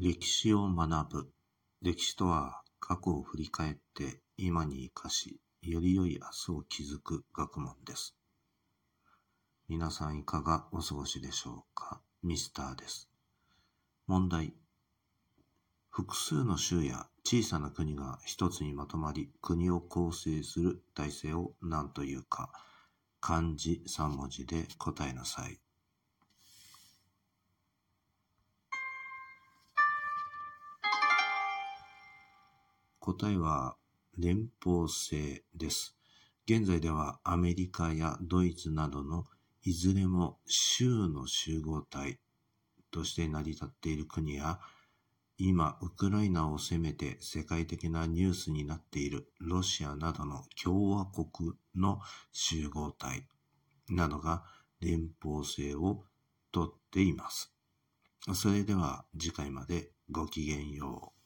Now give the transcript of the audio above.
歴史を学ぶ。歴史とは過去を振り返って今に生かし、より良い明日を築く学問です。皆さんいかがお過ごしでしょうか？ミスターです。問題。複数の州や小さな国が一つにまとまり国を構成する体制を何というか漢字三文字で答えなさい。答えは連邦制です。現在ではアメリカやドイツなどのいずれも州の集合体として成り立っている国や今、ウクライナを攻めて世界的なニュースになっているロシアなどの共和国の集合体などが連邦制をとっています。それでは次回までごきげんよう。